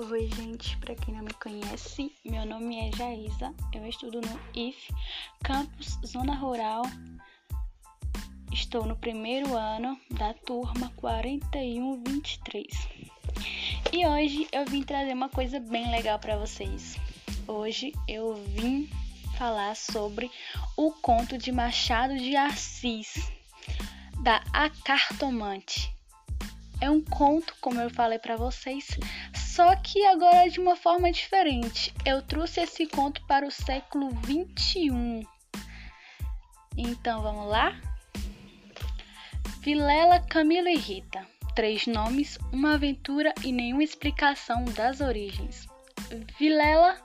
Oi, gente, para quem não me conhece, meu nome é Jaísa, eu estudo no IF, campus Zona Rural. Estou no primeiro ano da turma 4123. E hoje eu vim trazer uma coisa bem legal para vocês. Hoje eu vim falar sobre o conto de Machado de Assis, da A Cartomante. É um conto, como eu falei para vocês, só que agora de uma forma diferente. Eu trouxe esse conto para o século 21. Então vamos lá? Vilela, Camilo e Rita. Três nomes, uma aventura e nenhuma explicação das origens. Vilela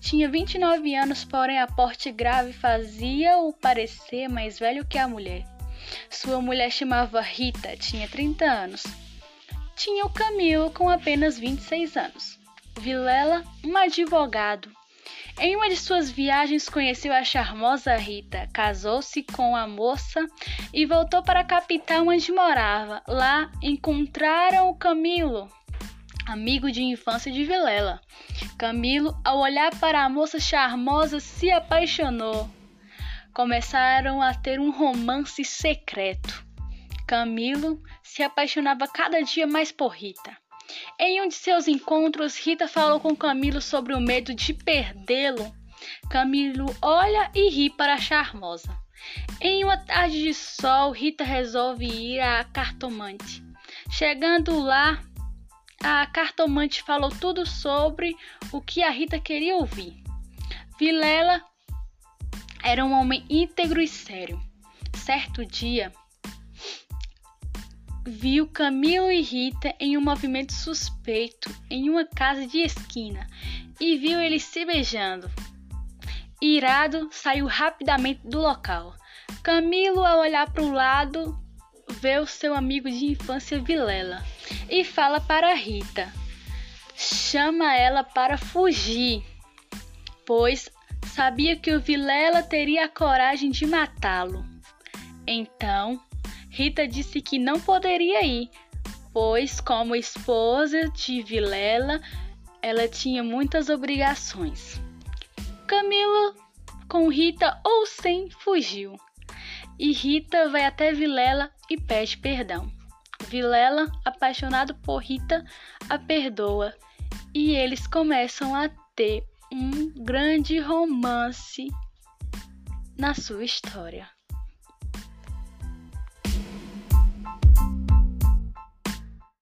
tinha 29 anos, porém a porte grave fazia-o parecer mais velho que a mulher. Sua mulher chamava Rita, tinha 30 anos tinha o Camilo com apenas 26 anos. Vilela, um advogado. Em uma de suas viagens conheceu a charmosa Rita, casou-se com a moça e voltou para a capital onde morava. Lá encontraram o Camilo, amigo de infância de Vilela. Camilo, ao olhar para a moça charmosa, se apaixonou. Começaram a ter um romance secreto. Camilo se apaixonava cada dia mais por Rita. Em um de seus encontros, Rita falou com Camilo sobre o medo de perdê-lo. Camilo olha e ri para a charmosa. Em uma tarde de sol, Rita resolve ir à cartomante. Chegando lá, a cartomante falou tudo sobre o que a Rita queria ouvir. Vilela era um homem íntegro e sério. Certo dia, viu Camilo e Rita em um movimento suspeito em uma casa de esquina e viu eles se beijando. Irado, saiu rapidamente do local. Camilo, ao olhar para o lado, vê o seu amigo de infância Vilela e fala para Rita. Chama ela para fugir, pois sabia que o Vilela teria a coragem de matá-lo. Então, Rita disse que não poderia ir, pois, como esposa de Vilela, ela tinha muitas obrigações. Camila, com Rita ou sem, fugiu. E Rita vai até Vilela e pede perdão. Vilela, apaixonado por Rita, a perdoa e eles começam a ter um grande romance na sua história.